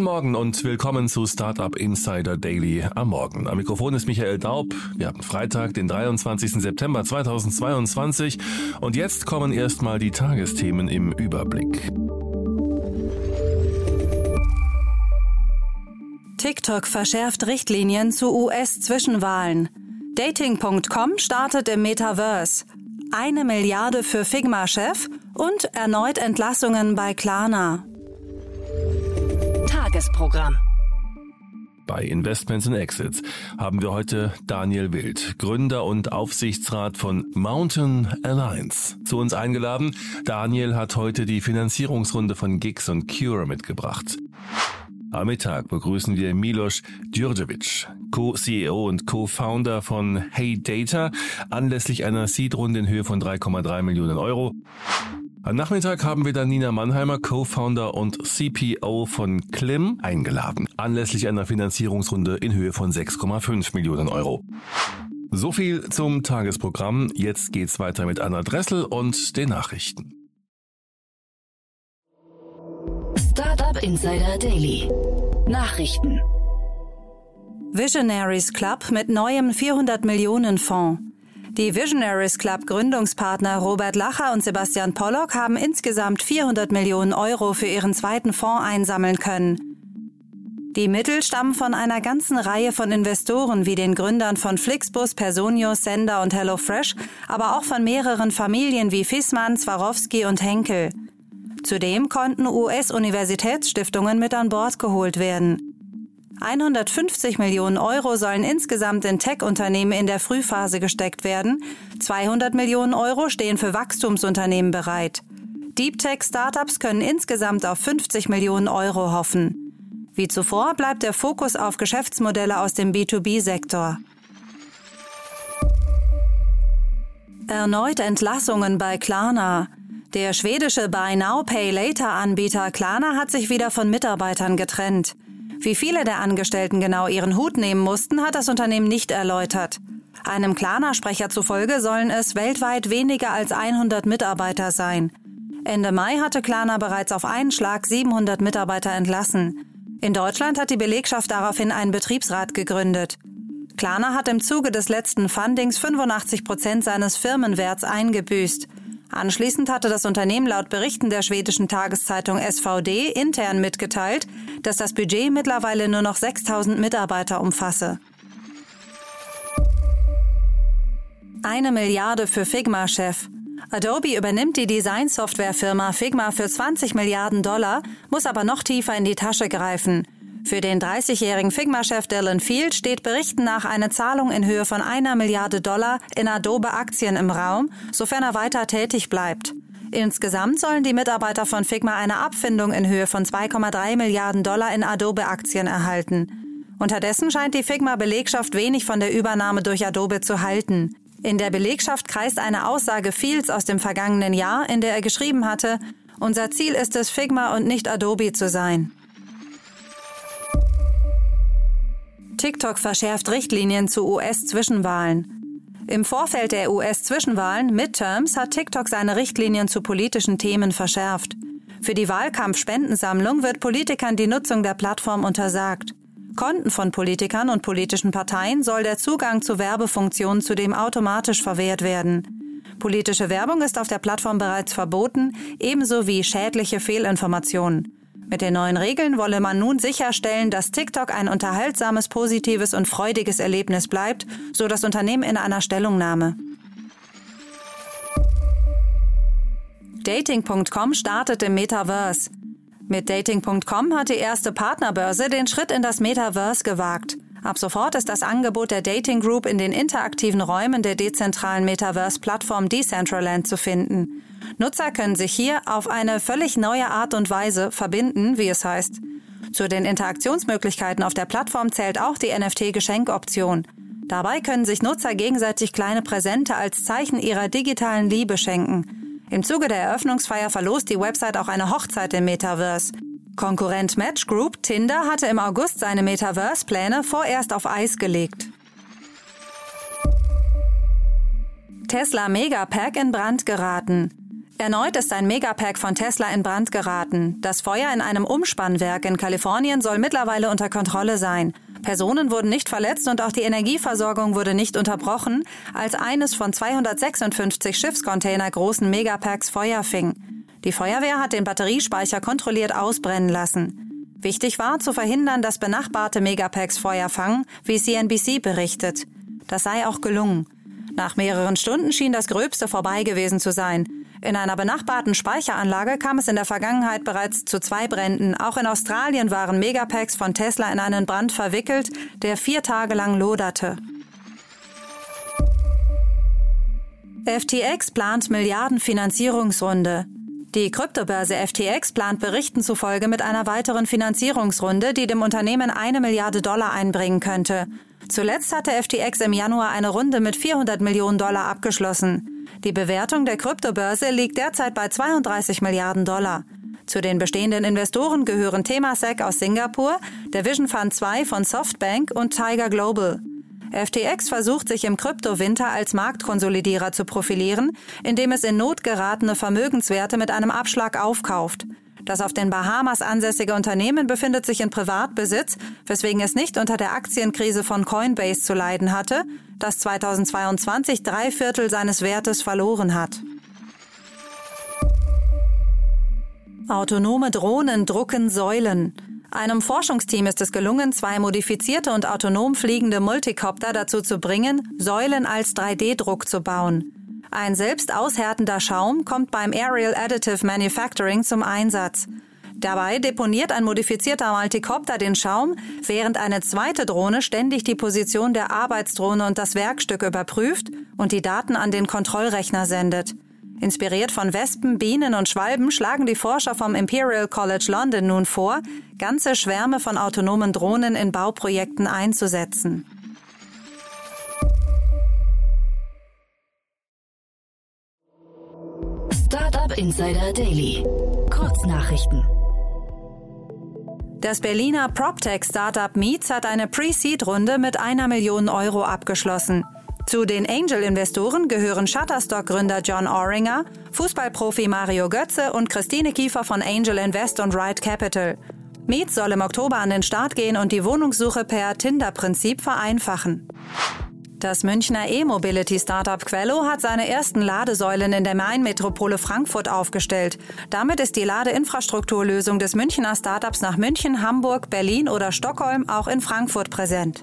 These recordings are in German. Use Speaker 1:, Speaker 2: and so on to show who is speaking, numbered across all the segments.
Speaker 1: Guten Morgen und willkommen zu Startup Insider Daily am Morgen. Am Mikrofon ist Michael Daub. Wir haben Freitag, den 23. September 2022 und jetzt kommen erstmal die Tagesthemen im Überblick.
Speaker 2: TikTok verschärft Richtlinien zu US-Zwischenwahlen. Dating.com startet im Metaverse. Eine Milliarde für Figma-Chef und erneut Entlassungen bei Klarna.
Speaker 3: Tagesprogramm.
Speaker 1: Bei Investments and Exits haben wir heute Daniel Wild, Gründer und Aufsichtsrat von Mountain Alliance, zu uns eingeladen. Daniel hat heute die Finanzierungsrunde von Gigs und Cure mitgebracht. Am Mittag begrüßen wir Milos Djurdjevic, Co-CEO und Co-Founder von Hey Data, anlässlich einer Seed-Runde in Höhe von 3,3 Millionen Euro. Am Nachmittag haben wir dann Nina Mannheimer, Co-Founder und CPO von Klim, eingeladen, anlässlich einer Finanzierungsrunde in Höhe von 6,5 Millionen Euro. So viel zum Tagesprogramm. Jetzt geht's weiter mit Anna Dressel und den Nachrichten.
Speaker 3: Startup Insider Daily. Nachrichten.
Speaker 2: Visionaries Club mit neuem 400 Millionen Fonds. Die Visionaries Club Gründungspartner Robert Lacher und Sebastian Pollock haben insgesamt 400 Millionen Euro für ihren zweiten Fonds einsammeln können. Die Mittel stammen von einer ganzen Reihe von Investoren wie den Gründern von Flixbus, Personio, Sender und HelloFresh, aber auch von mehreren Familien wie Fissmann, Swarovski und Henkel. Zudem konnten US-Universitätsstiftungen mit an Bord geholt werden. 150 Millionen Euro sollen insgesamt in Tech-Unternehmen in der Frühphase gesteckt werden. 200 Millionen Euro stehen für Wachstumsunternehmen bereit. Deep Tech-Startups können insgesamt auf 50 Millionen Euro hoffen. Wie zuvor bleibt der Fokus auf Geschäftsmodelle aus dem B2B-Sektor. Erneut Entlassungen bei Klarna. Der schwedische Buy Now Pay Later Anbieter Klarna hat sich wieder von Mitarbeitern getrennt. Wie viele der Angestellten genau ihren Hut nehmen mussten, hat das Unternehmen nicht erläutert. Einem Klarna-Sprecher zufolge sollen es weltweit weniger als 100 Mitarbeiter sein. Ende Mai hatte Klarna bereits auf einen Schlag 700 Mitarbeiter entlassen. In Deutschland hat die Belegschaft daraufhin einen Betriebsrat gegründet. Klarna hat im Zuge des letzten Fundings 85 Prozent seines Firmenwerts eingebüßt. Anschließend hatte das Unternehmen laut Berichten der schwedischen Tageszeitung SVD intern mitgeteilt, dass das Budget mittlerweile nur noch 6000 Mitarbeiter umfasse. Eine Milliarde für Figma-Chef. Adobe übernimmt die Designsoftwarefirma Figma für 20 Milliarden Dollar, muss aber noch tiefer in die Tasche greifen. Für den 30-jährigen Figma-Chef Dylan Field steht Berichten nach eine Zahlung in Höhe von einer Milliarde Dollar in Adobe-Aktien im Raum, sofern er weiter tätig bleibt. Insgesamt sollen die Mitarbeiter von Figma eine Abfindung in Höhe von 2,3 Milliarden Dollar in Adobe-Aktien erhalten. Unterdessen scheint die Figma-Belegschaft wenig von der Übernahme durch Adobe zu halten. In der Belegschaft kreist eine Aussage Fields aus dem vergangenen Jahr, in der er geschrieben hatte, unser Ziel ist es, Figma und nicht Adobe zu sein. TikTok verschärft Richtlinien zu US-Zwischenwahlen. Im Vorfeld der US-Zwischenwahlen, Midterms, hat TikTok seine Richtlinien zu politischen Themen verschärft. Für die Wahlkampfspendensammlung wird Politikern die Nutzung der Plattform untersagt. Konten von Politikern und politischen Parteien soll der Zugang zu Werbefunktionen zudem automatisch verwehrt werden. Politische Werbung ist auf der Plattform bereits verboten, ebenso wie schädliche Fehlinformationen. Mit den neuen Regeln wolle man nun sicherstellen, dass TikTok ein unterhaltsames, positives und freudiges Erlebnis bleibt, so das Unternehmen in einer Stellungnahme. Dating.com startet im Metaverse. Mit Dating.com hat die erste Partnerbörse den Schritt in das Metaverse gewagt. Ab sofort ist das Angebot der Dating Group in den interaktiven Räumen der dezentralen Metaverse-Plattform Decentraland zu finden. Nutzer können sich hier auf eine völlig neue Art und Weise verbinden, wie es heißt. Zu den Interaktionsmöglichkeiten auf der Plattform zählt auch die NFT-Geschenkoption. Dabei können sich Nutzer gegenseitig kleine Präsente als Zeichen ihrer digitalen Liebe schenken. Im Zuge der Eröffnungsfeier verlost die Website auch eine Hochzeit im Metaverse. Konkurrent Match Group Tinder hatte im August seine Metaverse-Pläne vorerst auf Eis gelegt. Tesla Megapack in Brand geraten. Erneut ist ein Megapack von Tesla in Brand geraten. Das Feuer in einem Umspannwerk in Kalifornien soll mittlerweile unter Kontrolle sein. Personen wurden nicht verletzt und auch die Energieversorgung wurde nicht unterbrochen, als eines von 256 Schiffscontainer großen Megapacks Feuer fing. Die Feuerwehr hat den Batteriespeicher kontrolliert ausbrennen lassen. Wichtig war, zu verhindern, dass benachbarte Megapacks Feuer fangen, wie CNBC berichtet. Das sei auch gelungen. Nach mehreren Stunden schien das Gröbste vorbei gewesen zu sein. In einer benachbarten Speicheranlage kam es in der Vergangenheit bereits zu zwei Bränden. Auch in Australien waren Megapacks von Tesla in einen Brand verwickelt, der vier Tage lang loderte. FTX plant Milliardenfinanzierungsrunde. Die Kryptobörse FTX plant Berichten zufolge mit einer weiteren Finanzierungsrunde, die dem Unternehmen eine Milliarde Dollar einbringen könnte. Zuletzt hatte FTX im Januar eine Runde mit 400 Millionen Dollar abgeschlossen. Die Bewertung der Kryptobörse liegt derzeit bei 32 Milliarden Dollar. Zu den bestehenden Investoren gehören Temasek aus Singapur, der Vision Fund 2 von Softbank und Tiger Global. FTX versucht sich im Kryptowinter als Marktkonsolidierer zu profilieren, indem es in Not geratene Vermögenswerte mit einem Abschlag aufkauft. Das auf den Bahamas ansässige Unternehmen befindet sich in Privatbesitz, weswegen es nicht unter der Aktienkrise von Coinbase zu leiden hatte, das 2022 drei Viertel seines Wertes verloren hat. Autonome Drohnen drucken Säulen. Einem Forschungsteam ist es gelungen, zwei modifizierte und autonom fliegende Multicopter dazu zu bringen, Säulen als 3D-Druck zu bauen. Ein selbst aushärtender Schaum kommt beim Aerial Additive Manufacturing zum Einsatz. Dabei deponiert ein modifizierter Multicopter den Schaum, während eine zweite Drohne ständig die Position der Arbeitsdrohne und das Werkstück überprüft und die Daten an den Kontrollrechner sendet. Inspiriert von Wespen, Bienen und Schwalben schlagen die Forscher vom Imperial College London nun vor, ganze Schwärme von autonomen Drohnen in Bauprojekten einzusetzen.
Speaker 3: Startup Insider Daily. Kurznachrichten.
Speaker 2: Das Berliner PropTech-Startup Meets hat eine Pre-Seed-Runde mit einer Million Euro abgeschlossen. Zu den Angel-Investoren gehören Shutterstock-Gründer John Oringer, Fußballprofi Mario Götze und Christine Kiefer von Angel Invest und Ride Capital. Meets soll im Oktober an den Start gehen und die Wohnungssuche per Tinder-Prinzip vereinfachen. Das Münchner E-Mobility-Startup Quello hat seine ersten Ladesäulen in der Main-Metropole Frankfurt aufgestellt. Damit ist die Ladeinfrastrukturlösung des Münchner Startups nach München, Hamburg, Berlin oder Stockholm auch in Frankfurt präsent.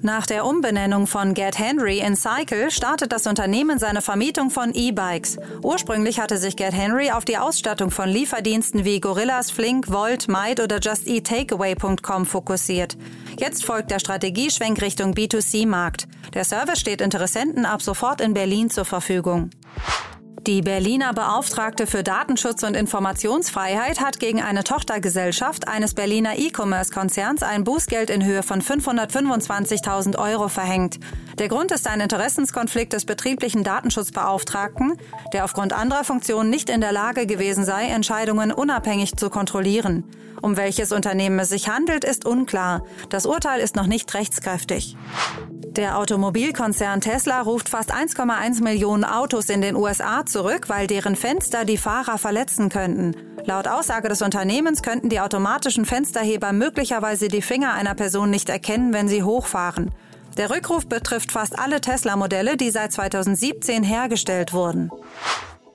Speaker 2: Nach der Umbenennung von Get Henry in Cycle startet das Unternehmen seine Vermietung von E-Bikes. Ursprünglich hatte sich Get Henry auf die Ausstattung von Lieferdiensten wie Gorillas, Flink, Volt, Might oder JustEatTakeaway.com fokussiert. Jetzt folgt der Strategieschwenk Richtung B2C-Markt. Der Service steht Interessenten ab sofort in Berlin zur Verfügung. Die Berliner Beauftragte für Datenschutz und Informationsfreiheit hat gegen eine Tochtergesellschaft eines Berliner E-Commerce-Konzerns ein Bußgeld in Höhe von 525.000 Euro verhängt. Der Grund ist ein Interessenskonflikt des betrieblichen Datenschutzbeauftragten, der aufgrund anderer Funktionen nicht in der Lage gewesen sei, Entscheidungen unabhängig zu kontrollieren. Um welches Unternehmen es sich handelt, ist unklar. Das Urteil ist noch nicht rechtskräftig. Der Automobilkonzern Tesla ruft fast 1,1 Millionen Autos in den USA zurück, weil deren Fenster die Fahrer verletzen könnten. Laut Aussage des Unternehmens könnten die automatischen Fensterheber möglicherweise die Finger einer Person nicht erkennen, wenn sie hochfahren. Der Rückruf betrifft fast alle Tesla-Modelle, die seit 2017 hergestellt wurden.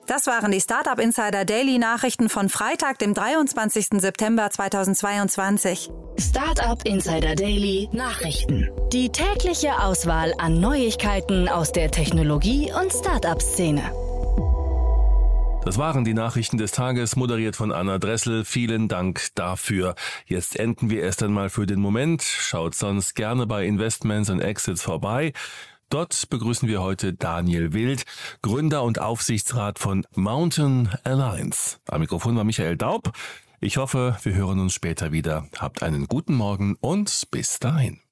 Speaker 2: Das waren die Startup Insider Daily Nachrichten von Freitag, dem 23. September 2022.
Speaker 3: Startup Insider Daily Nachrichten. Die tägliche Auswahl an Neuigkeiten aus der Technologie- und Startup-Szene.
Speaker 1: Das waren die Nachrichten des Tages, moderiert von Anna Dressel. Vielen Dank dafür. Jetzt enden wir erst einmal für den Moment. Schaut sonst gerne bei Investments und Exits vorbei. Dort begrüßen wir heute Daniel Wild, Gründer und Aufsichtsrat von Mountain Alliance. Am Mikrofon war Michael Daub. Ich hoffe, wir hören uns später wieder. Habt einen guten Morgen und bis dahin.